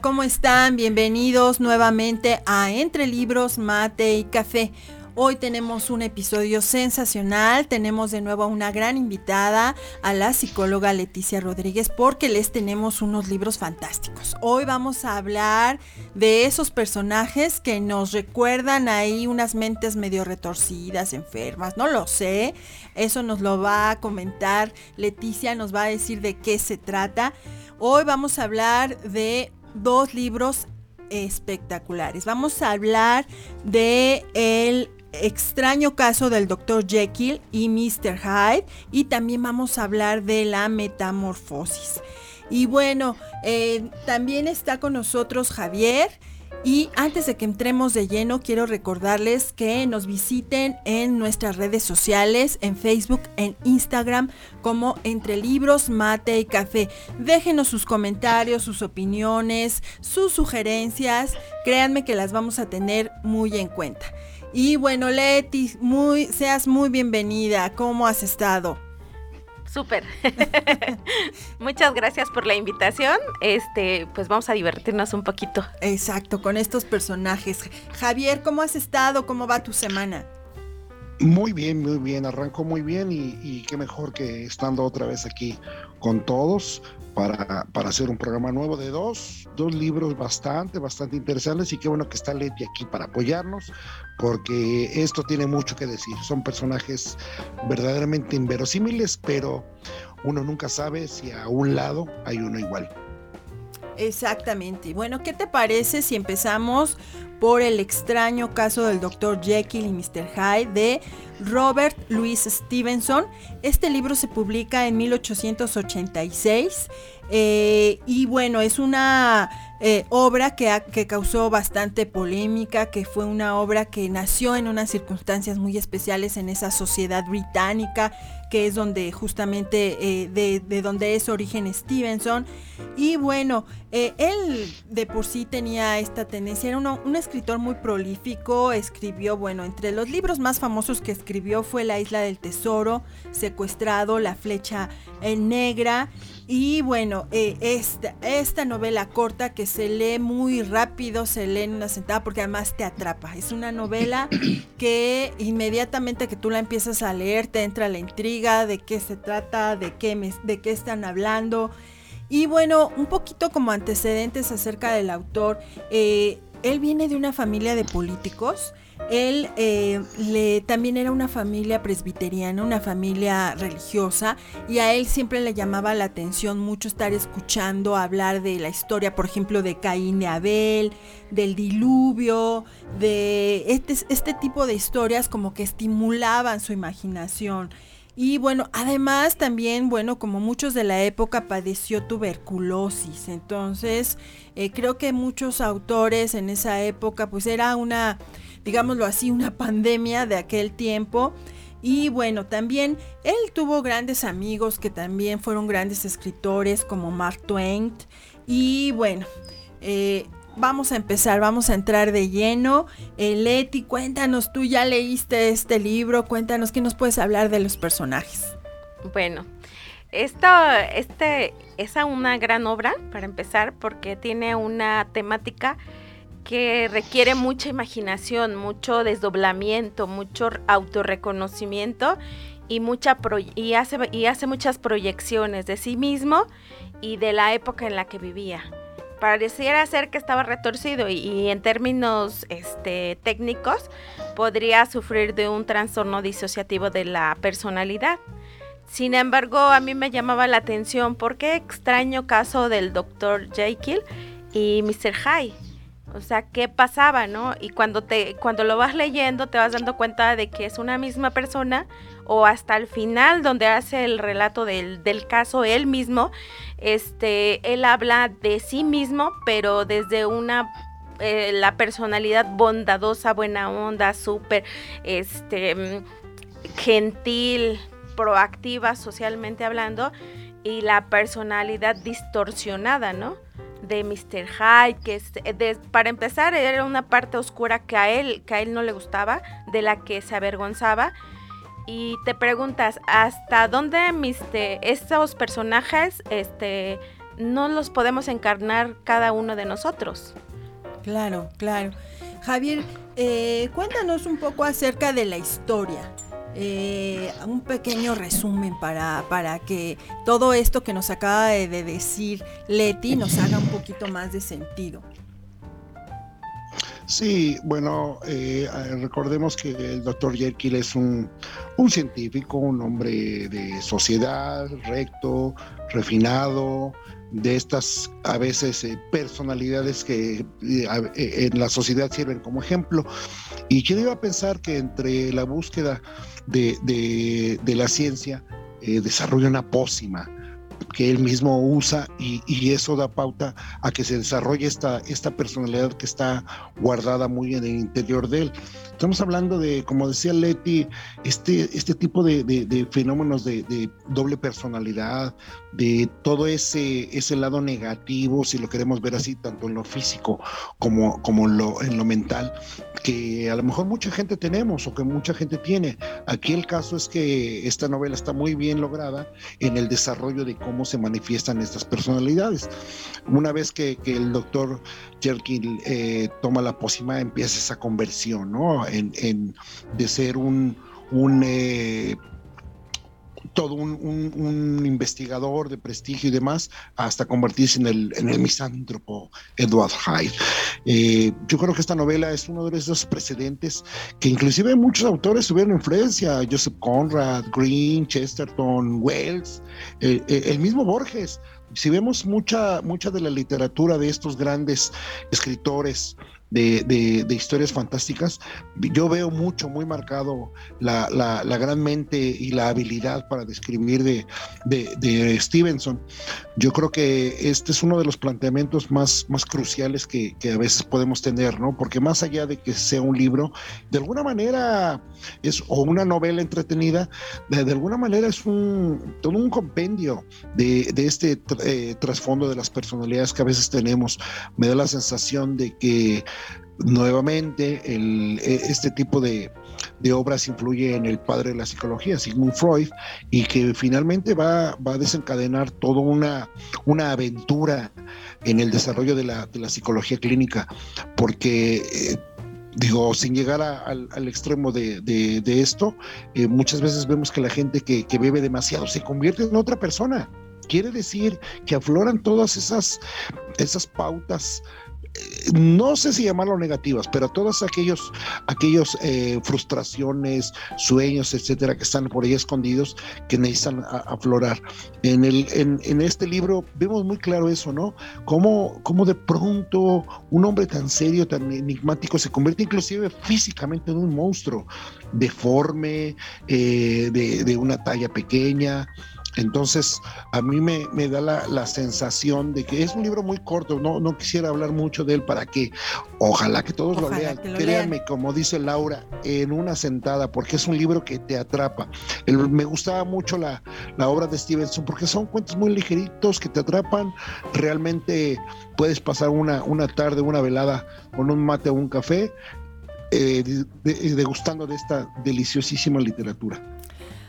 ¿Cómo están? Bienvenidos nuevamente a Entre Libros, Mate y Café. Hoy tenemos un episodio sensacional, tenemos de nuevo a una gran invitada, a la psicóloga Leticia Rodríguez, porque les tenemos unos libros fantásticos. Hoy vamos a hablar de esos personajes que nos recuerdan ahí unas mentes medio retorcidas, enfermas, no lo sé, eso nos lo va a comentar Leticia, nos va a decir de qué se trata. Hoy vamos a hablar de dos libros espectaculares. Vamos a hablar de el extraño caso del Dr. Jekyll y Mr. Hyde y también vamos a hablar de la metamorfosis. Y bueno, eh, también está con nosotros Javier. Y antes de que entremos de lleno, quiero recordarles que nos visiten en nuestras redes sociales, en Facebook, en Instagram, como Entre Libros, Mate y Café. Déjenos sus comentarios, sus opiniones, sus sugerencias. Créanme que las vamos a tener muy en cuenta. Y bueno, Leti, muy, seas muy bienvenida. ¿Cómo has estado? Súper. Muchas gracias por la invitación. Este, pues vamos a divertirnos un poquito. Exacto, con estos personajes. Javier, ¿cómo has estado? ¿Cómo va tu semana? Muy bien, muy bien, arrancó muy bien y, y, qué mejor que estando otra vez aquí con todos para, para, hacer un programa nuevo de dos, dos libros bastante, bastante interesantes y qué bueno que está Leti aquí para apoyarnos, porque esto tiene mucho que decir. Son personajes verdaderamente inverosímiles, pero uno nunca sabe si a un lado hay uno igual. Exactamente. Bueno, ¿qué te parece si empezamos por el extraño caso del Dr. Jekyll y Mr. Hyde de Robert Louis Stevenson? Este libro se publica en 1886 eh, y bueno, es una eh, obra que, que, causó bastante polémica, que fue una obra que nació en unas circunstancias muy especiales en esa sociedad británica, que es donde justamente eh, de, de, donde es origen Stevenson. Y bueno, eh, él de por sí tenía esta tendencia, era uno, un escritor muy prolífico, escribió, bueno, entre los libros más famosos que escribió fue La Isla del Tesoro, Secuestrado, La Flecha Negra y bueno, eh, esta, esta novela corta que se lee muy rápido, se lee en una sentada porque además te atrapa. Es una novela que inmediatamente que tú la empiezas a leer te entra la intriga de qué se trata, de qué, me, de qué están hablando. Y bueno, un poquito como antecedentes acerca del autor. Eh, él viene de una familia de políticos. Él eh, también era una familia presbiteriana, una familia religiosa, y a él siempre le llamaba la atención mucho estar escuchando hablar de la historia, por ejemplo, de Caín y Abel, del diluvio, de este, este tipo de historias como que estimulaban su imaginación. Y bueno, además también, bueno, como muchos de la época padeció tuberculosis. Entonces, eh, creo que muchos autores en esa época, pues era una digámoslo así, una pandemia de aquel tiempo. Y bueno, también él tuvo grandes amigos que también fueron grandes escritores como Mark Twain. Y bueno, eh, vamos a empezar, vamos a entrar de lleno. Eh, Leti, cuéntanos, tú ya leíste este libro, cuéntanos qué nos puedes hablar de los personajes. Bueno, esto este, es una gran obra para empezar porque tiene una temática que requiere mucha imaginación, mucho desdoblamiento, mucho autorreconocimiento y, mucha y, hace, y hace muchas proyecciones de sí mismo y de la época en la que vivía. Pareciera ser que estaba retorcido y, en términos este, técnicos podría sufrir de un trastorno disociativo de la personalidad. Sin embargo, a mí me llamaba la atención por qué extraño caso del Dr. Jekyll y Mr. Hyde O sea, ¿qué pasaba, no? Y cuando te cuando lo vas leyendo te vas dando cuenta de que es una misma persona o hasta el final donde hace el relato del, del caso él mismo, este, él habla de sí mismo, pero desde una eh, la personalidad bondadosa, buena onda, súper, este, gentil, proactiva socialmente hablando, y la personalidad distorsionada, ¿no? De Mr. Hyde, que es, para empezar era una parte oscura que a él, que a él no le gustaba, de la que se avergonzaba. Y te preguntas, ¿hasta dónde Mr. estos personajes este, no los podemos encarnar cada uno de nosotros? Claro, claro. Javier, eh, cuéntanos un poco acerca de la historia. Eh, un pequeño resumen para, para que todo esto que nos acaba de, decir Leti nos haga un poquito más de sentido. Sí, bueno, eh, recordemos que el doctor Jekyll es un, un, científico, un hombre de sociedad, recto, refinado, de estas a veces eh, personalidades que en la sociedad sirven como ejemplo. Y yo iba a pensar que entre la búsqueda de, la ciencia, eh, desarrolla una pócima que él mismo usa y, eso da pauta a que se desarrolle esta, esta personalidad que está guardada muy en el interior de él. Estamos hablando de, como decía Leti, este, este tipo de, fenómenos de, doble personalidad, de todo ese, ese lado negativo, si lo queremos ver así, tanto en lo físico como, como en, lo, en lo mental, que a lo mejor mucha gente tenemos o que mucha gente tiene. Aquí el caso es que esta novela está muy bien lograda en el desarrollo de cómo se manifiestan estas personalidades. Una vez que, el doctor Jerkin eh, toma la pócima, empieza esa conversión, ¿no? En, de ser un, eh, todo un, investigador de prestigio y demás, hasta convertirse en el, misántropo Edward Hyde. Eh, yo creo que esta novela es uno de esos precedentes que inclusive muchos autores tuvieron influencia, Joseph Conrad, Green, Chesterton, Wells, el mismo Borges. Si vemos mucha, mucha de la literatura de estos grandes escritores, de, historias fantásticas, yo veo mucho, muy marcado la, gran mente y la habilidad para describir de, de, Stevenson. Yo creo que este es uno de los planteamientos más, más cruciales que, a veces podemos tener, ¿no? Porque más allá de que sea un libro, de alguna manera es, o una novela entretenida, de, alguna manera es un, todo un compendio de, este eh, trasfondo de las personalidades que a veces tenemos. Me da la sensación de que nuevamente e, este tipo de, obras influye en el padre de la psicología, Sigmund Freud, y que finalmente va, va a desencadenar toda una, una aventura en el desarrollo de la, de la psicología clínica, porque... Eh, digo, sin llegar al, extremo de, esto, eh, muchas veces vemos que la gente que, que, bebe demasiado se convierte en otra persona. Quiere decir que afloran todas esas, esas pautas no sé si llamarlo negativas, pero todas aquellos, aquellos eh, frustraciones, sueños, etcétera, que están por ahí escondidos, que necesitan aflorar. En, el, en, este libro vemos muy claro eso, ¿no? Cómo, cómo de pronto un hombre tan serio, tan enigmático, se convierte inclusive físicamente en un monstruo, deforme, eh, de, de una talla pequeña. Entonces, a mí me, da la, sensación de que es un libro muy corto, no, no quisiera hablar mucho de él para que, ojalá que todos lo lean, créanme, como dice Laura, en una sentada, porque es un libro que te atrapa. me gustaba mucho la, obra de Stevenson, porque son cuentos muy ligeritos que te atrapan, realmente puedes pasar una, una tarde, una velada con un mate o un café, eh, degustando de esta deliciosísima literatura.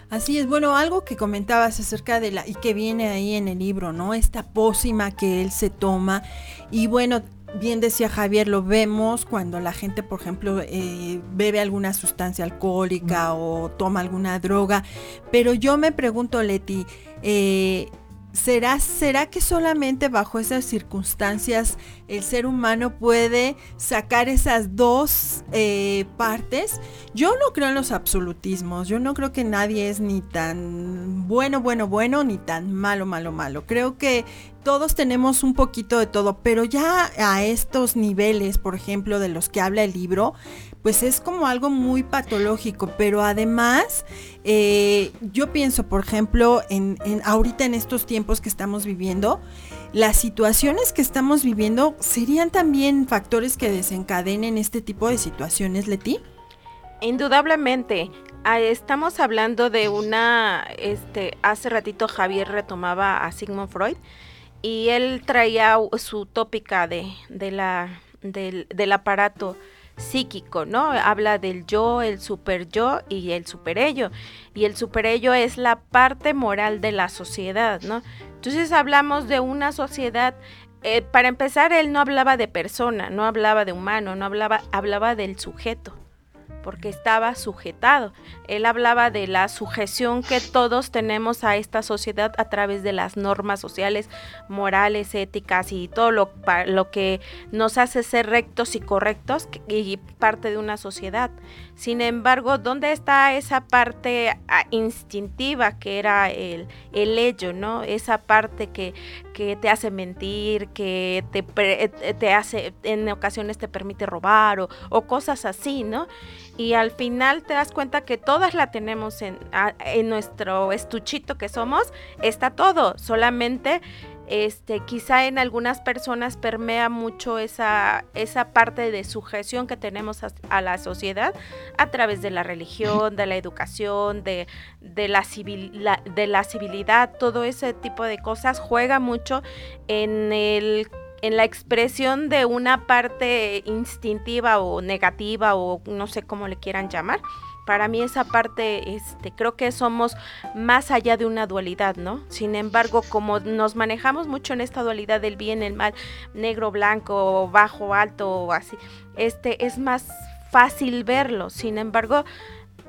Así es, bueno, algo que comentabas acerca de la, y que viene ahí en el libro, ¿no? Esta pócima que él se toma. Y bueno, bien decía Javier, lo vemos cuando la gente, por ejemplo, eh, bebe alguna sustancia alcohólica o toma alguna droga. Pero yo me pregunto, Leti, eh, ¿Será, ¿Será que solamente bajo esas circunstancias el ser humano puede sacar esas dos eh, partes? Yo no creo en los absolutismos, yo no creo que nadie es ni tan bueno, bueno, bueno, ni tan malo, malo, malo. Creo que todos tenemos un poquito de todo, pero ya a estos niveles, por ejemplo, de los que habla el libro, pues es como algo muy patológico, pero además eh, yo pienso, por ejemplo, en, en, ahorita en estos tiempos que estamos viviendo, las situaciones que estamos viviendo serían también factores que desencadenen este tipo de situaciones, Leti. Indudablemente, ah, estamos hablando de una, este, hace ratito Javier retomaba a Sigmund Freud y él traía su tópica de, de la, del, del aparato psíquico, ¿no? Habla del yo, el super yo y el super ello. Y el super ello es la parte moral de la sociedad, ¿no? Entonces hablamos de una sociedad eh, para empezar, él no hablaba de persona, no hablaba de humano, no hablaba, hablaba del sujeto porque estaba sujetado. Él hablaba de la sujeción que todos tenemos a esta sociedad a través de las normas sociales, morales, éticas y todo lo, lo que nos hace ser rectos y correctos y parte de una sociedad. Sin embargo, ¿dónde está esa parte ah, instintiva que era el, el ello, ¿no? Esa parte que, que te hace mentir, que te, eh, te, hace, en ocasiones te permite robar o, o, cosas así, ¿no? Y al final te das cuenta que todas la tenemos en, en nuestro estuchito que somos, está todo, solamente este, quizá en algunas personas permea mucho esa, esa parte de sujeción que tenemos a, la sociedad a través de la religión, de la educación, de, la de la civilidad, todo ese tipo de cosas juega mucho en el en la expresión de una parte instintiva o negativa o no sé cómo le quieran llamar, para mí esa parte, este, creo que somos más allá de una dualidad, ¿no? Sin embargo, como nos manejamos mucho en esta dualidad del bien, el mal, negro, blanco, bajo, alto, así, este, es más fácil verlo. Sin embargo,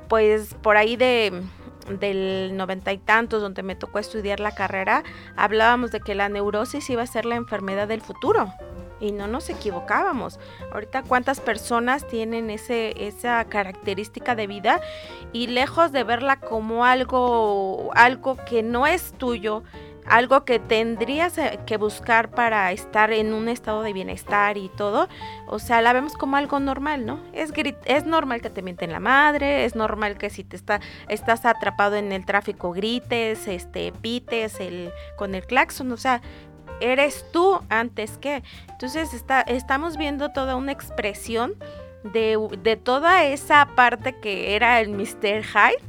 pues por ahí de del noventa y tantos, donde me tocó estudiar la carrera, hablábamos de que la neurosis iba a ser la enfermedad del futuro y no nos equivocábamos. Ahorita cuántas personas tienen ese, esa característica de vida y lejos de verla como algo, algo que no es tuyo, algo que tendrías eh, que buscar para estar en un estado de bienestar y todo, o sea, la vemos como algo normal, ¿no? Es, es normal que te mienten la madre, es normal que si te está, estás atrapado en el tráfico grites, este, pites el, con el claxon, o sea, eres tú antes que. Entonces está, estamos viendo toda una expresión de, de, toda esa parte que era el Mr. Hyde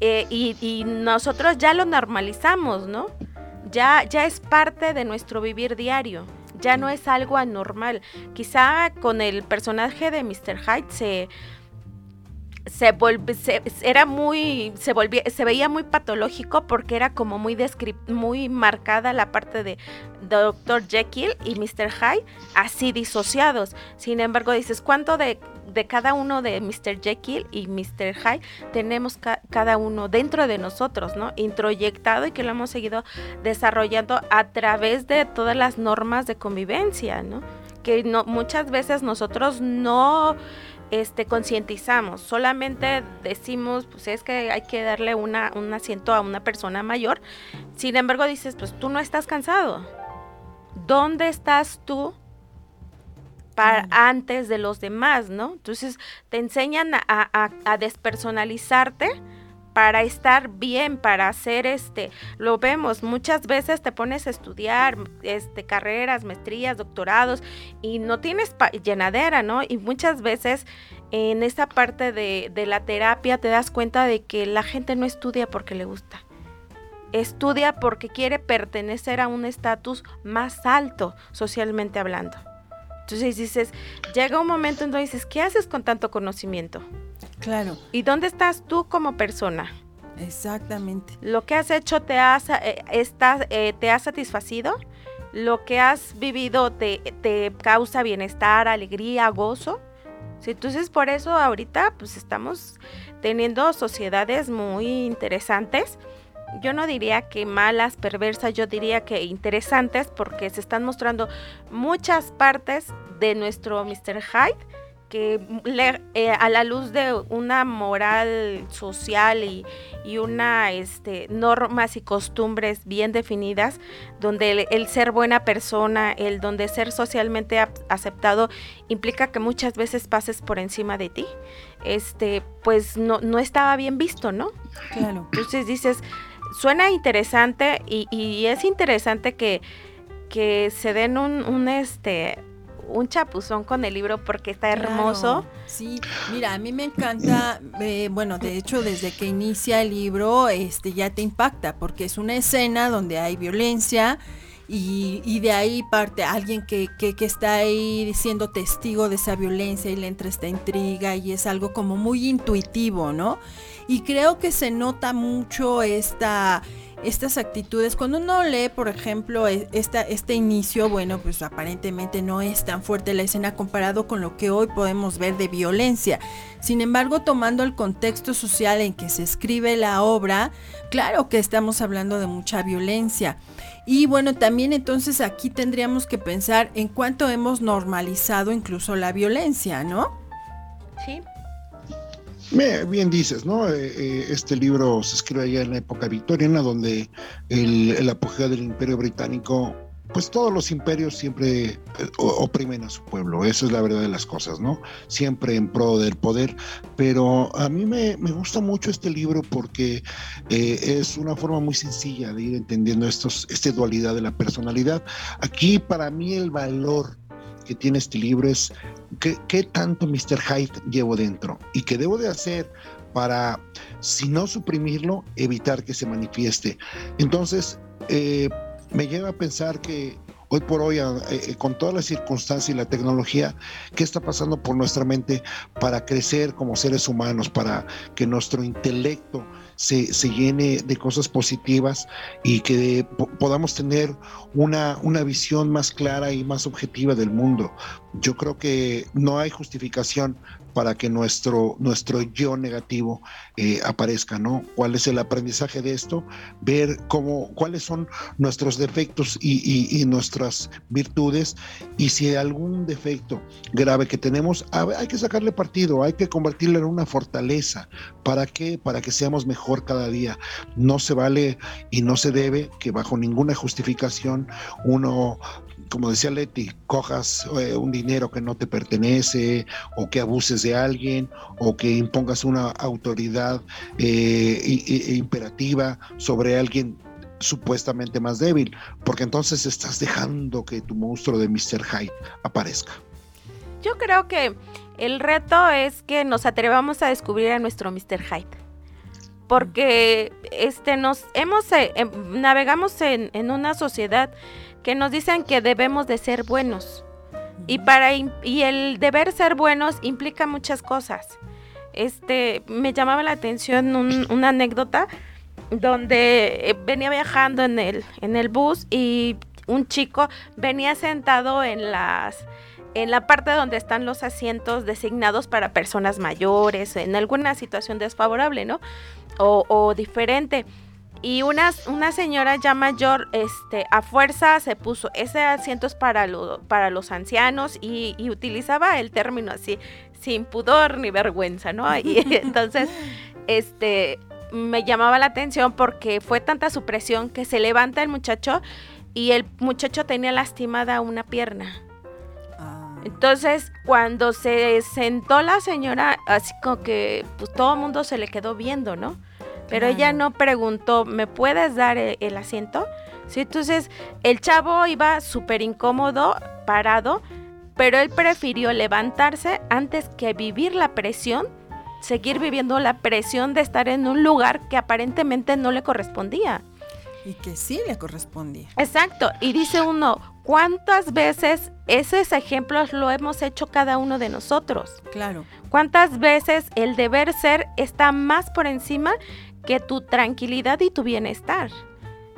eh, y, nosotros ya lo normalizamos, ¿no? Ya, ya es parte de nuestro vivir diario. Ya no es algo anormal. Quizá con el personaje de Mr. Hyde se, se, se, era muy se volvía se veía muy patológico porque era como muy muy marcada la parte de Dr. Jekyll y Mr. Hyde así disociados. Sin embargo, dices, ¿cuánto de, de cada uno de Mr. Jekyll y Mr. Hyde tenemos cada uno dentro de nosotros, ¿no? Introyectado y que lo hemos seguido desarrollando a través de todas las normas de convivencia, ¿no? Que no, muchas veces nosotros no este, concientizamos, solamente decimos, pues es que hay que darle una, un asiento a una persona mayor, sin embargo dices, pues tú no estás cansado, ¿dónde estás tú? Para, antes de los demás, ¿no? Entonces te enseñan a, a despersonalizarte para estar bien, para hacer este, lo vemos, muchas veces te pones a estudiar este, carreras, maestrías, doctorados y no tienes llenadera, ¿no? Y muchas veces en esa parte de la terapia te das cuenta de que la gente no estudia porque le gusta estudia porque quiere pertenecer a un estatus más alto socialmente hablando. Entonces dices, llega un momento en donde dices, ¿qué haces con tanto conocimiento? Claro. ¿Y dónde estás tú como persona? Exactamente. ¿Lo que has hecho te ha, eh, eh, te ha satisfacido? ¿Lo que has vivido te, te causa bienestar, alegría, gozo? Sí, entonces por eso ahorita pues estamos teniendo sociedades muy interesantes. Yo no diría que malas, perversas, yo diría que interesantes porque se están mostrando muchas partes de nuestro Mr. Hyde que eh, a la luz de una moral social y, una este, normas y costumbres bien definidas, donde el, ser buena persona, el donde ser socialmente aceptado implica que muchas veces pases por encima de ti, este, pues no, no estaba bien visto, ¿no? Claro. Entonces dices, suena interesante y, es interesante que, que se den un, un este un chapuzón con el libro porque está hermoso. sí, mira, a mí me encanta, eh, bueno, de hecho desde que inicia el libro, este ya te impacta porque es una escena donde hay violencia y, de ahí parte alguien que, que, que, está ahí siendo testigo de esa violencia y le entra esta intriga y es algo como muy intuitivo, ¿no? Y creo que se nota mucho esta estas actitudes. Cuando uno lee, por ejemplo, e, esta, este inicio, bueno, pues aparentemente no es tan fuerte la escena comparado con lo que hoy podemos ver de violencia. Sin embargo, tomando el contexto social en que se escribe la obra, claro que estamos hablando de mucha violencia. Y bueno, también entonces aquí tendríamos que pensar en cuánto hemos normalizado incluso la violencia, ¿no? Sí, Bien dices, ¿no? Eh, eh, este libro se escribe allá en la época victoriana, donde el, apogeo del imperio británico, pues todos los imperios siempre eh, oprimen a su pueblo, eso es la verdad de las cosas, ¿no? Siempre en pro del poder, pero a mí me, gusta mucho este libro porque es una forma muy sencilla de ir entendiendo estos, esta dualidad de la personalidad. Aquí para mí el valor que tiene este libro es qué, tanto Mr. Hyde llevo dentro y qué debo de hacer para, si no suprimirlo, evitar que se manifieste. Entonces, eh, me lleva a pensar que hoy por hoy, eh, con todas las circunstancias y la tecnología, ¿qué está pasando por nuestra mente para crecer como seres humanos, para que nuestro intelecto se, llene de cosas positivas y que podamos tener una, una visión más clara y más objetiva del mundo. Yo creo que no hay justificación para que nuestro, nuestro yo negativo eh, aparezca, ¿no? ¿Cuál es el aprendizaje de esto? Ver cómo, cuáles son nuestros defectos y, nuestras virtudes y si hay algún defecto grave que tenemos, hay que sacarle partido, hay que convertirlo en una fortaleza. ¿Para qué? Para que seamos mejor cada día. No se vale y no se debe que bajo ninguna justificación uno como decía Leti, cojas eh, un dinero que no te pertenece o que abuses de alguien o que impongas una autoridad eh, imperativa sobre alguien supuestamente más débil, porque entonces estás dejando que tu monstruo de Mr. Hyde aparezca. Yo creo que el reto es que nos atrevamos a descubrir a nuestro Mr. Hyde. Porque este nos hemos eh, em, navegamos en, en una sociedad que nos dicen que debemos de ser buenos. Y, para, y el deber ser buenos implica muchas cosas. Este, me llamaba la atención una anécdota donde eh, venía viajando en el, en el bus y un chico venía sentado en las en la parte donde están los asientos designados para personas mayores, en alguna situación desfavorable, ¿no? O, o diferente y una, una señora ya mayor este, a fuerza se puso, ese asiento es para, para los ancianos y, utilizaba el término así, sin pudor ni vergüenza, ¿no? Y entonces, este, me llamaba la atención porque fue tanta su presión que se levanta el muchacho y el muchacho tenía lastimada una pierna. Ah. Entonces, cuando se sentó la señora, así como que pues todo el mundo se le quedó viendo, ¿no? Pero ella no preguntó, ¿me puedes dar e-, el, asiento? Sí, entonces el chavo iba súper incómodo, parado, pero él prefirió levantarse antes que vivir la presión, seguir viviendo la presión de estar en un lugar que aparentemente no le correspondía. Y que sí le correspondía. Exacto. Y dice uno, ¿cuántas veces esos ejemplos lo hemos hecho cada uno de nosotros? Claro. ¿Cuántas veces el deber ser está más por encima que tu tranquilidad y tu bienestar.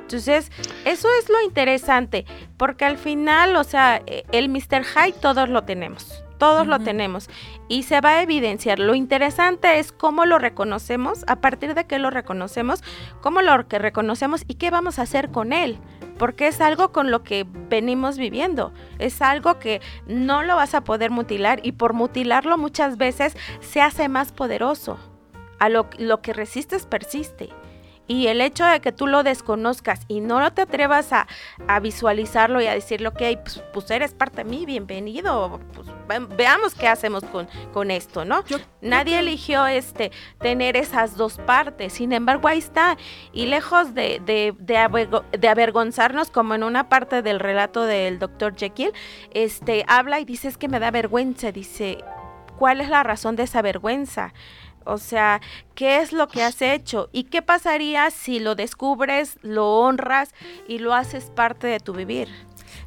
Entonces, eso es lo interesante, porque al final, o sea, e, el Mr. High todos lo tenemos, todos lo tenemos y se va a evidenciar. Lo interesante es cómo lo reconocemos, a partir de qué lo reconocemos, cómo lo que reconocemos y qué vamos a hacer con él. porque es algo con lo que venimos viviendo, es algo que no lo vas a poder mutilar y por mutilarlo muchas veces se hace más poderoso. A lo, lo que resistes persiste. Y el hecho de que tú lo desconozcas y no te atrevas a, visualizarlo y a decirle, ok, pues, pues, eres parte de mí, bienvenido, pues veamos qué hacemos con, con esto, ¿no? Nadie eligió este, tener esas dos partes, sin embargo ahí está. Y lejos de, de, de, avergonzarnos, como en una parte del relato del doctor Jekyll, este, habla y dice, es que me da vergüenza, dice, ¿cuál es la razón de esa vergüenza? O sea, ¿qué es lo que has hecho? ¿Y qué pasaría si lo descubres, lo honras y lo haces parte de tu vivir?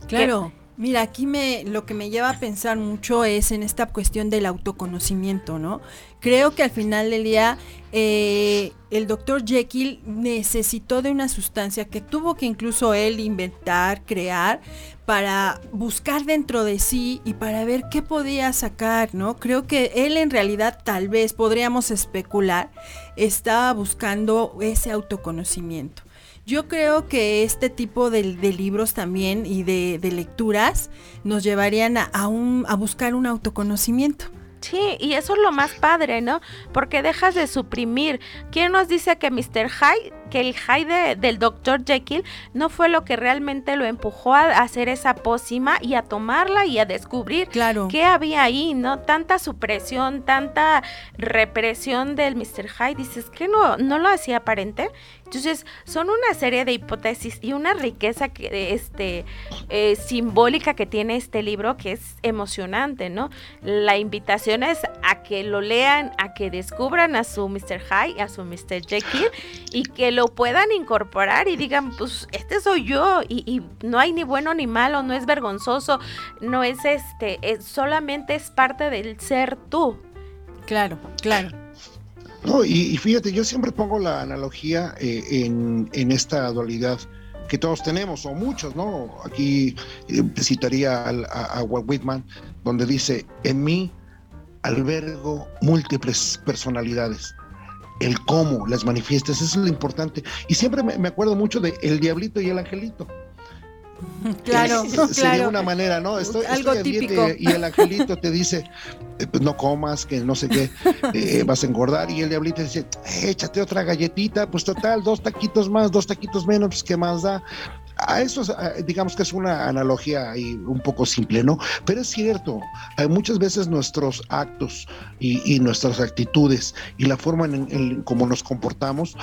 Claro. Mira, aquí me lo que me lleva a pensar mucho es en esta cuestión del autoconocimiento, ¿no? Creo que al final del día eh, el doctor Jekyll necesitó de una sustancia que tuvo que incluso él inventar, crear, para buscar dentro de sí y para ver qué podía sacar, ¿no? Creo que él en realidad tal vez podríamos especular, estaba buscando ese autoconocimiento. Yo creo que este tipo de, libros también y de, lecturas nos llevarían a, a buscar un autoconocimiento. Sí, y eso es lo más padre, ¿no? Porque dejas de suprimir. ¿Quién nos dice que Mr. Hyde que el high del Dr. Jekyll no fue lo que realmente lo empujó a hacer esa pócima y a tomarla y a descubrir claro. qué había ahí, ¿no? Tanta supresión, tanta represión del Mr. Hyde, dices que no, no lo hacía aparente. Entonces, son una serie de hipótesis y una riqueza que, este, eh, simbólica que tiene este libro que es emocionante, ¿no? La invitación es a que lo lean, a que descubran a su Mr. Hyde, a su Mr. Jekyll y que lo lo puedan incorporar y digan, pues este soy yo y, no hay ni bueno ni malo, no es vergonzoso, no es este, es, solamente es parte del ser tú. Claro, claro. No, y, fíjate, yo siempre pongo la analogía eh, en, esta dualidad que todos tenemos, o muchos, ¿no? Aquí eh, citaría a, a Walt Whitman, donde dice, en mí albergo múltiples personalidades el cómo las manifiestas, eso es lo importante. Y siempre me, acuerdo mucho de el diablito y el angelito. Claro, claro. Sería una manera, ¿no? Estoy, Algo típico. y el angelito te dice, eh, pues no comas, que no sé qué, eh, vas a engordar. Y el diablito dice, échate otra galletita, pues total, dos taquitos más, dos taquitos menos, pues qué más da a eso digamos que es una analogía ahí un poco simple, ¿no? Pero es cierto, hay muchas veces nuestros actos y, nuestras actitudes y la forma en, cómo nos comportamos,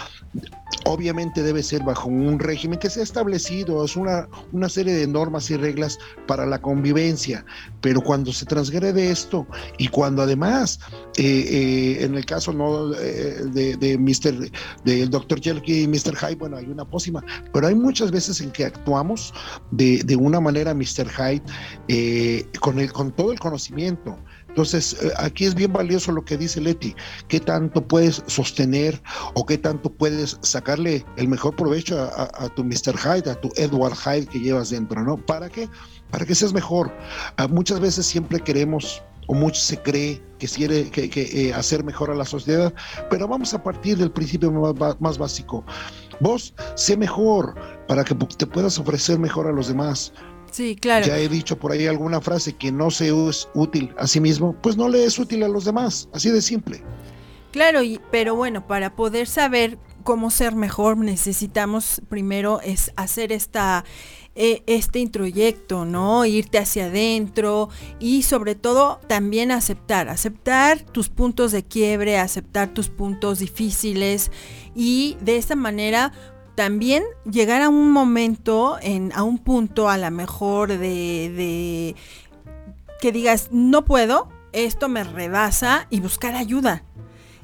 obviamente debe ser bajo un régimen que se ha establecido, es una, una serie de normas y reglas para la convivencia, pero cuando se transgrede esto y cuando además, eh, eh, en el caso ¿no? Eh, de, de Mr. del Dr. Jelky y Mr. Hyde, bueno, hay una pócima, pero hay muchas veces en que actuamos de, de una manera, Mr. Hyde, eh, con, el, con todo el conocimiento. Entonces, eh, aquí es bien valioso lo que dice Leti, qué tanto puedes sostener o qué tanto puedes sacarle el mejor provecho a, tu Mr. Hyde, a tu Edward Hyde que llevas dentro, ¿no? ¿Para qué? Para que seas mejor. Ah, muchas veces siempre queremos o mucho se cree que quiere que, eh, hacer mejor a la sociedad, pero vamos a partir del principio más, más básico. Vos sé mejor para que te puedas ofrecer mejor a los demás. Sí, claro. Ya he dicho por ahí alguna frase que no se es útil a sí mismo, pues no le es útil a los demás, así de simple. Claro, y, pero bueno, para poder saber cómo ser mejor necesitamos primero es hacer esta eh, este introyecto, ¿no? Irte hacia adentro y sobre todo también aceptar, aceptar tus puntos de quiebre, aceptar tus puntos difíciles y de esta manera también llegar a un momento, en, a un punto a lo mejor de, de que digas, no puedo, esto me rebasa y buscar ayuda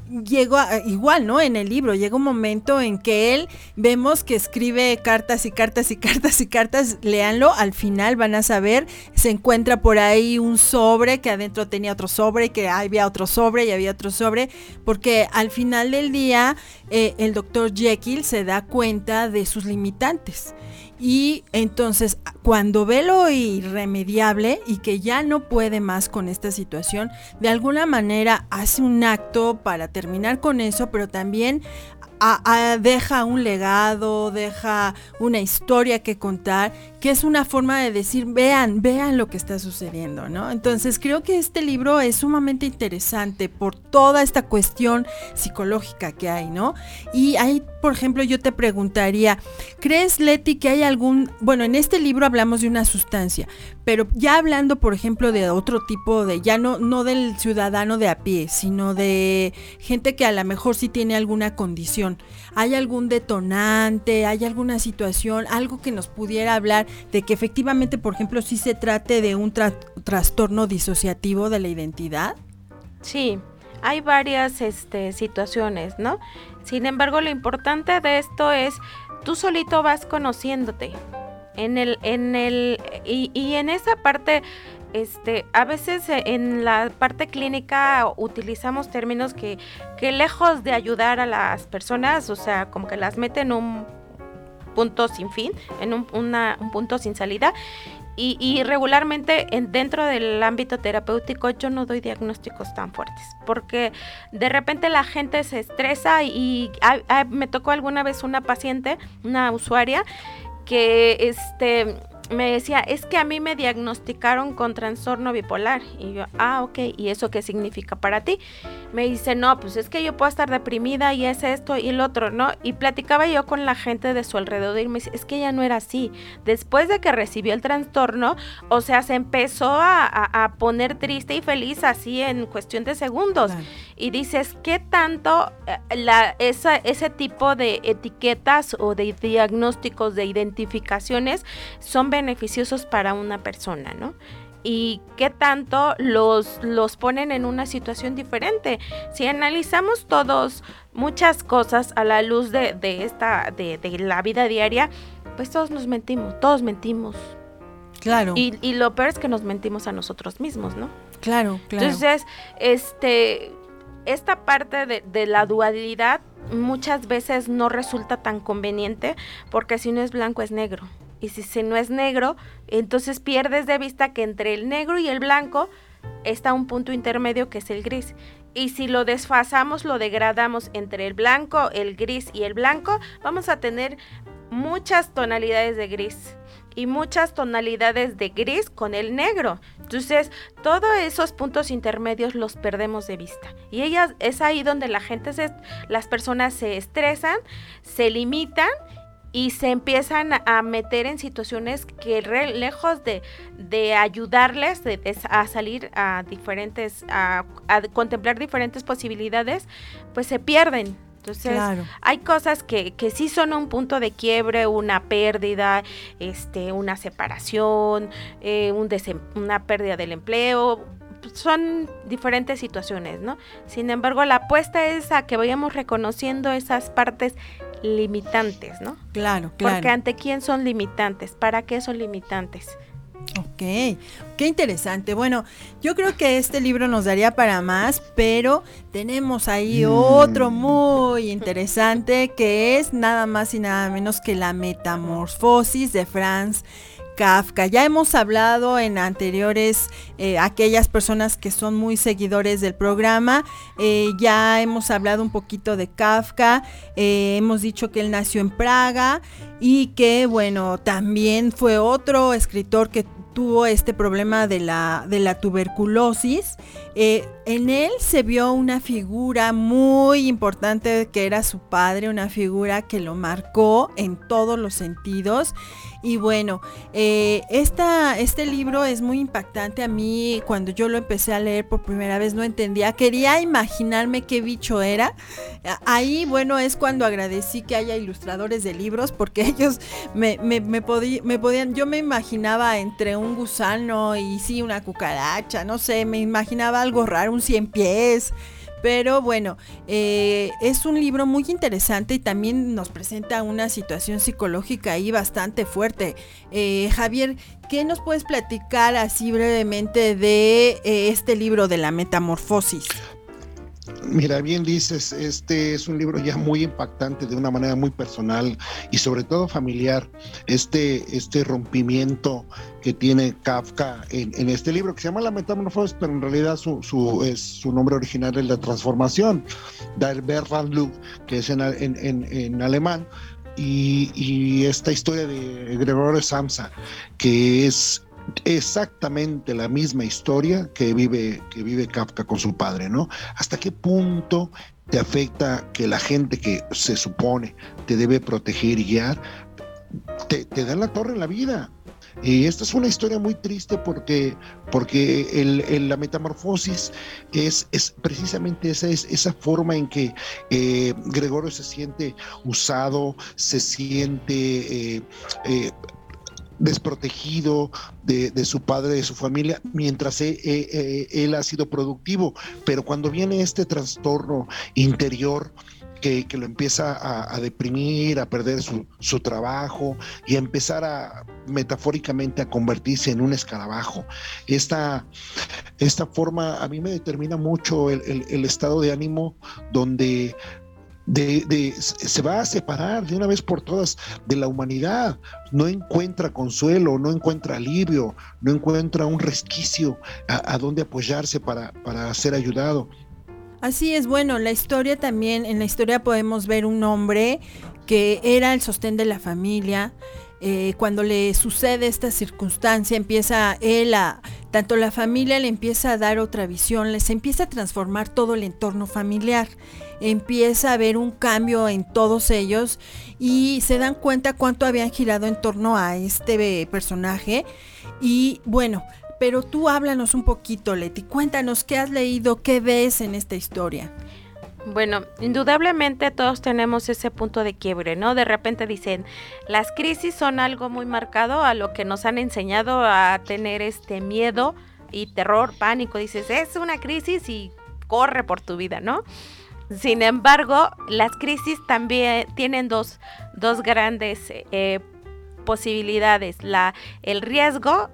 llegó igual, ¿no? En el libro llega un momento en que él vemos que escribe cartas y cartas y cartas y cartas, léanlo, al final van a saber, se encuentra por ahí un sobre que adentro tenía otro sobre, que había otro sobre y había otro sobre, porque al final del día eh, el doctor Jekyll se da cuenta de sus limitantes. Y entonces, cuando ve lo irremediable y que ya no puede más con esta situación, de alguna manera hace un acto para terminar con eso, pero también deja un legado, deja una historia que contar, que es una forma de decir, vean, vean lo que está sucediendo, ¿no? Entonces creo que este libro es sumamente interesante por toda esta cuestión psicológica que hay, ¿no? Y ahí, por ejemplo, yo te preguntaría, ¿crees, Leti, que hay algún, bueno, en este libro hablamos de una sustancia, pero ya hablando, por ejemplo, de otro tipo de, ya no, no del ciudadano de a pie, sino de gente que a lo mejor sí tiene alguna condición, ¿hay algún detonante, hay alguna situación, algo que nos pudiera hablar de que efectivamente, por ejemplo, sí se trate de un trastorno disociativo de la identidad? Sí, hay varias este, situaciones, ¿no? Sin embargo, lo importante de esto es, tú solito vas conociéndote. En el, en el, y, y en esa parte, este, a veces en la parte clínica utilizamos términos que, que lejos de ayudar a las personas, o sea, como que las meten en un punto sin fin, en un, un punto sin salida. Y, y, regularmente en, dentro del ámbito terapéutico yo no doy diagnósticos tan fuertes, porque de repente la gente se estresa y, me tocó alguna vez una paciente, una usuaria, que este me decía, es que a mí me diagnosticaron con trastorno bipolar. Y yo, ah, ok, ¿y eso qué significa para ti? Me dice, no, pues es que yo puedo estar deprimida y es esto y el otro, ¿no? Y platicaba yo con la gente de su alrededor y me dice, es que ella no era así. Después de que recibió el trastorno, o sea, se empezó a, poner triste y feliz así en cuestión de segundos. Y dices, ¿qué tanto eh, la, esa, ese tipo de etiquetas o de diagnósticos, de identificaciones son beneficiosos para una persona, ¿no? y qué tanto los, los ponen en una situación diferente. Si analizamos todos muchas cosas a la luz de, esta, de, la vida diaria, pues todos nos mentimos, todos mentimos. Claro. Y, y, lo peor es que nos mentimos a nosotros mismos, ¿no? Claro, claro. Entonces, este, esta parte de, de la dualidad muchas veces no resulta tan conveniente porque si no es blanco es negro y si no es negro, entonces pierdes de vista que entre el negro y el blanco está un punto intermedio que es el gris. Y si lo desfasamos, lo degradamos entre el blanco, el gris y el blanco, vamos a tener muchas tonalidades de gris y muchas tonalidades de gris con el negro. Entonces, todos esos puntos intermedios los perdemos de vista. Y ellas es ahí donde la gente se, las personas se estresan, se limitan y se empiezan a meter en situaciones que lejos de, de ayudarles a salir a diferentes, a, contemplar diferentes posibilidades, pues se pierden. Entonces, hay cosas que, que sí son un punto de quiebre, una pérdida, este, una separación, eh, un una pérdida del empleo, son diferentes situaciones, ¿no? Sin embargo, la apuesta es a que vayamos reconociendo esas partes limitantes, ¿no? Claro, claro. Porque ante quién son limitantes, para qué son limitantes. Ok, qué interesante. Bueno, yo creo que este libro nos daría para más, pero tenemos ahí mm. otro muy interesante que es nada más y nada menos que la metamorfosis de Franz Kafka. Ya hemos hablado en anteriores, eh, aquellas personas que son muy seguidores del programa, eh, ya hemos hablado un poquito de Kafka, eh, hemos dicho que él nació en Praga y que, bueno, también fue otro escritor que tuvo este problema de la, de la tuberculosis. en él se vio una figura muy importante que era su padre, una figura que lo marcó en todos los sentidos y bueno, eh, este libro es muy impactante. A mí, cuando yo lo empecé a leer por primera vez, no entendía. Quería imaginarme qué bicho era. Ahí, bueno, es cuando agradecí que haya ilustradores de libros, porque ellos me, me, me, me podían. Yo me imaginaba entre un gusano y sí, una cucaracha, no sé, me imaginaba algo raro, un cien pies. Pero bueno, eh, es un libro muy interesante y también nos presenta una situación psicológica ahí bastante fuerte. Eh, Javier, ¿qué nos puedes platicar así brevemente de eh, este libro de la metamorfosis? Mira, bien dices, este es un libro ya muy impactante de una manera muy personal y sobre todo familiar. Este, este rompimiento que tiene Kafka en, este libro que se llama La Metamorfosis, pero en realidad su, es, su nombre original es La Transformación, Der Verwandlung, que es en, en alemán. Y, y, esta historia de Gregorio Samsa, que es exactamente la misma historia que vive, que vive Kafka con su padre, ¿no? ¿Hasta qué punto te afecta que la gente que se supone te debe proteger y guiar, te, da la torre en la vida? Y esta es una historia muy triste porque, porque la metamorfosis es, es precisamente esa, es, esa forma en que eh, Gregorio se siente usado, se siente eh, eh, desprotegido de, su padre, de su familia, mientras e, e, e, él ha sido productivo. Pero cuando viene este trastorno interior, que, lo empieza a, deprimir, a perder su, trabajo y a empezar a metafóricamente a convertirse en un escarabajo. Esta, esta forma a mí me determina mucho el estado de ánimo donde de, se va a separar de una vez por todas de la humanidad. No encuentra consuelo, no encuentra alivio, no encuentra un resquicio a, donde apoyarse para, para ser ayudado. Así es, bueno, la historia también, en la historia podemos ver un hombre que era el sostén de la familia, eh, cuando le sucede esta circunstancia, empieza él a, tanto la familia le empieza a dar otra visión, les empieza a transformar todo el entorno familiar, empieza a haber un cambio en todos ellos y se dan cuenta cuánto habían girado en torno a este personaje. Y bueno, pero tú háblanos un poquito, Leti, cuéntanos qué has leído, qué ves en esta historia. Bueno, indudablemente todos tenemos ese punto de quiebre, ¿no? De repente dicen, las crisis son algo muy marcado a lo que nos han enseñado a tener este miedo y terror, pánico. Dices, es una crisis y corre por tu vida, ¿no? Sin embargo, las crisis también tienen dos, grandes eh, posibilidades. La, el riesgo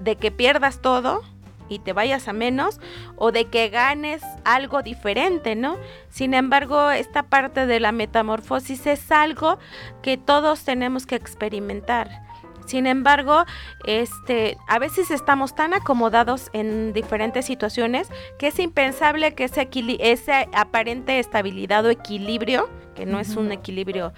de que pierdas todo y te vayas a menos o de que ganes algo diferente, ¿no? Sin embargo, esta parte de la metamorfosis es algo que todos tenemos que experimentar. Sin embargo, este, a veces estamos tan acomodados en diferentes situaciones que es impensable que ese, ese aparente estabilidad o equilibrio, que no es un equilibrio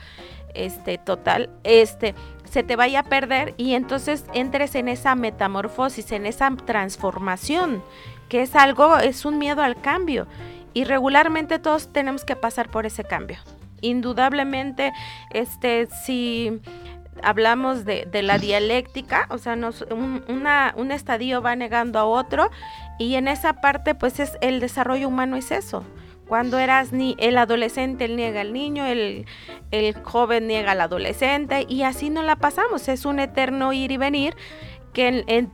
este, total, este, se te vaya a perder y entonces entres en esa metamorfosis, en esa transformación, que es algo, es un miedo al cambio. Y regularmente todos tenemos que pasar por ese cambio. Indudablemente, este, si hablamos de, la dialéctica, o sea, un, un estadio va negando a otro y en esa parte pues es el desarrollo humano es eso. Cuando eras ni el adolescente, él niega al niño, el, joven niega al adolescente y así no la pasamos. Es un eterno ir y venir que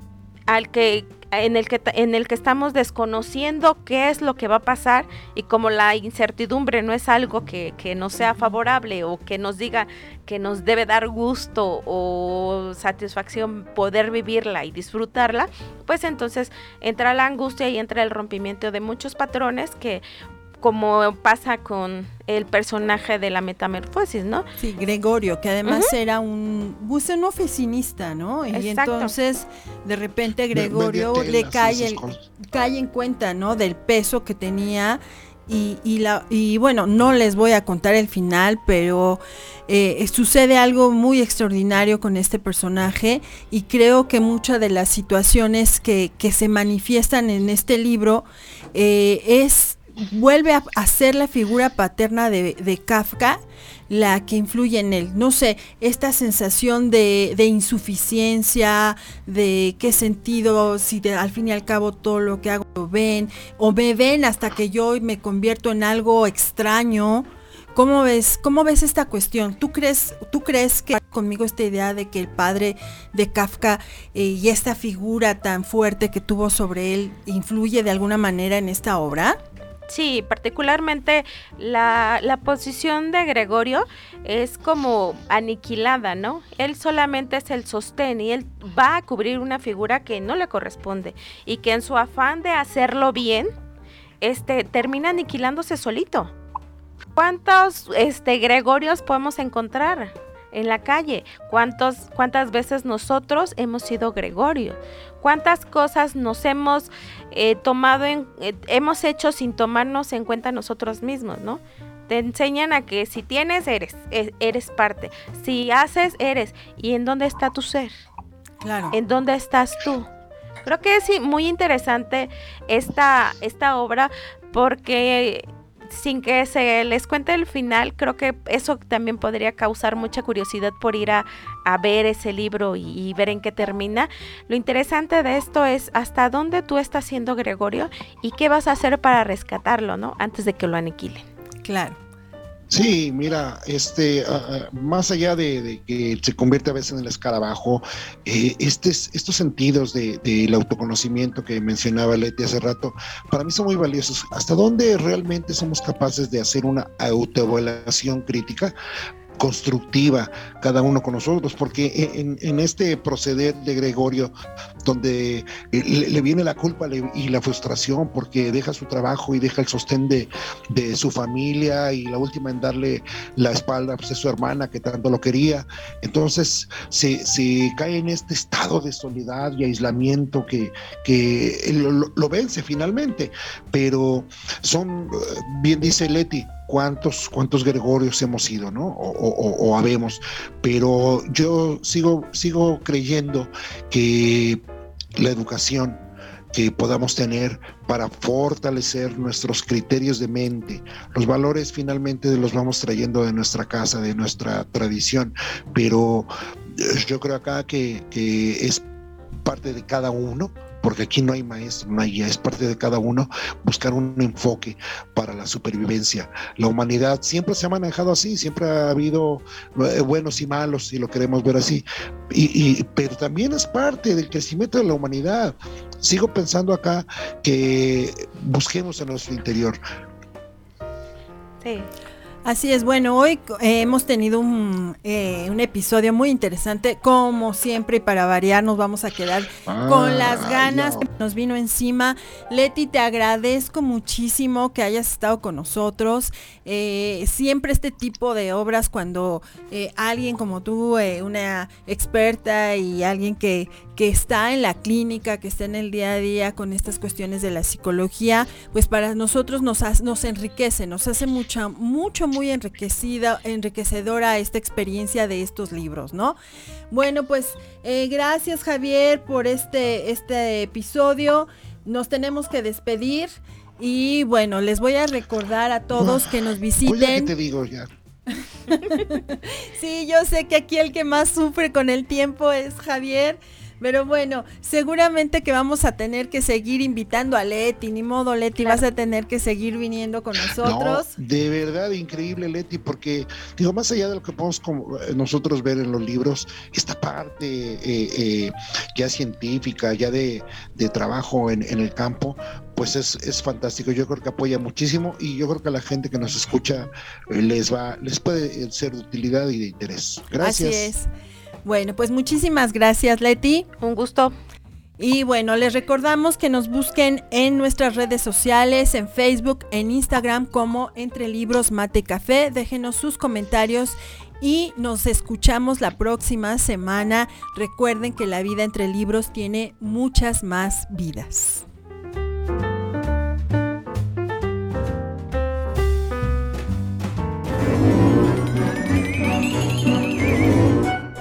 al que en el que en el que estamos desconociendo qué es lo que va a pasar y como la incertidumbre no es algo que, que nos sea favorable o que nos diga que nos debe dar gusto o satisfacción poder vivirla y disfrutarla, pues entonces entra la angustia y entra el rompimiento de muchos patrones que como pasa con el personaje de la metamorfosis, ¿no? Sí, Gregorio, que además era un, pues, un oficinista, ¿no? Y entonces de repente Gregorio le cae, cae en cuenta, ¿no? Del peso que tenía y, y, la, y bueno, no les voy a contar el final, pero eh, sucede algo muy extraordinario con este personaje y creo que muchas de las situaciones que, que se manifiestan en este libro eh, es vuelve a, ser la figura paterna de, Kafka la que influye en él. No sé, esta sensación de, insuficiencia, de qué sentido, si al fin y al cabo todo lo que hago lo ven, o me ven hasta que yo me convierto en algo extraño. ¿Cómo ves, cómo ves esta cuestión? ¿Tú crees, ¿Tú crees que conmigo esta idea de que el padre de Kafka eh, y esta figura tan fuerte que tuvo sobre él influye de alguna manera en esta obra? Sí, particularmente la, la, posición de Gregorio es como aniquilada, ¿no? Él solamente es el sostén y él va a cubrir una figura que no le corresponde y que en su afán de hacerlo bien, este, termina aniquilándose solito. ¿Cuántos este, Gregorios podemos encontrar en la calle? ¿Cuántos, ¿Cuántas veces nosotros hemos sido Gregorio? ¿Cuántas cosas nos hemos eh, tomado en, eh, hemos hecho sin tomarnos en cuenta nosotros mismos, ¿no? Te enseñan a que si tienes, eres, e, eres parte. Si haces, eres. ¿Y en dónde está tu ser? Claro. ¿En dónde estás tú? Creo que es muy interesante esta, esta obra porque sin que se les cuente el final, creo que eso también podría causar mucha curiosidad por ir a, ver ese libro y, y, ver en qué termina. Lo interesante de esto es hasta dónde tú estás siendo Gregorio y qué vas a hacer para rescatarlo, ¿no? Antes de que lo aniquilen. Claro. Sí, mira, este, ah, ah, más allá de, que se convierte a veces en el escarabajo, eh, estos sentidos del autoconocimiento que mencionaba Leti hace rato, para mí son muy valiosos. ¿Hasta dónde realmente somos capaces de hacer una autoevaluación crítica? Constructiva cada uno con nosotros, porque en, este proceder de Gregorio, donde le, viene la culpa y la frustración porque deja su trabajo y deja el sostén de, su familia y la última en darle la espalda pues, a su hermana que tanto lo quería, entonces se, cae en este estado de soledad y aislamiento que, que lo, lo vence finalmente, pero son, bien dice Leti, cuántos, cuántos Gregorios hemos sido, ¿no? O, habemos. Pero yo sigo, sigo creyendo que la educación que podamos tener para fortalecer nuestros criterios de mente. Los valores finalmente los vamos trayendo de nuestra casa, de nuestra tradición, pero yo creo acá que, que es parte de cada uno porque aquí no hay maestro, no hay guía, es parte de cada uno buscar un enfoque para la supervivencia. La humanidad siempre se ha manejado así, siempre ha habido eh, buenos y malos, si lo queremos ver así, y, pero también es parte del crecimiento de la humanidad. Sigo pensando acá que busquemos en nuestro interior. Sí. Así es, bueno, hoy eh, hemos tenido eh, un, episodio muy interesante, como siempre, y para variar nos vamos a quedar con las ganas que nos vino encima. Leti, te agradezco muchísimo que hayas estado con nosotros. Eh, siempre este tipo de obras, cuando alguien como tú, una experta y alguien que, que está en la clínica, que está en el día a día con estas cuestiones de la psicología, pues para nosotros nos, nos enriquece, nos hace mucha, mucho, muy enriquecida, enriquecedora esta experiencia de estos libros, ¿no? Bueno, pues eh, gracias Javier por este, este episodio. Nos tenemos que despedir. Y bueno, les voy a recordar a todos que nos visiten. te digo ya. sí, yo sé que aquí el que más sufre con el tiempo es Javier. Pero bueno, seguramente que vamos a tener que seguir invitando a Leti, ni modo Leti, vas a tener que seguir viniendo con nosotros. de verdad, increíble Leti, porque digo, más allá de lo que podemos eh, nosotros ver en los libros, esta parte eh, eh, ya científica, ya de, trabajo en, el campo, pues es, es, fantástico. Yo creo que apoya muchísimo y yo creo que a la gente que nos escucha les va, les puede ser de utilidad y de interés. Gracias. Así es. Bueno, pues muchísimas gracias, Leti. Un gusto. Y bueno, les recordamos que nos busquen en nuestras redes sociales, en Facebook, en Instagram como Entre Libros Mate Café. Déjenos sus comentarios y nos escuchamos la próxima semana. Recuerden que la vida entre libros tiene muchas más vidas.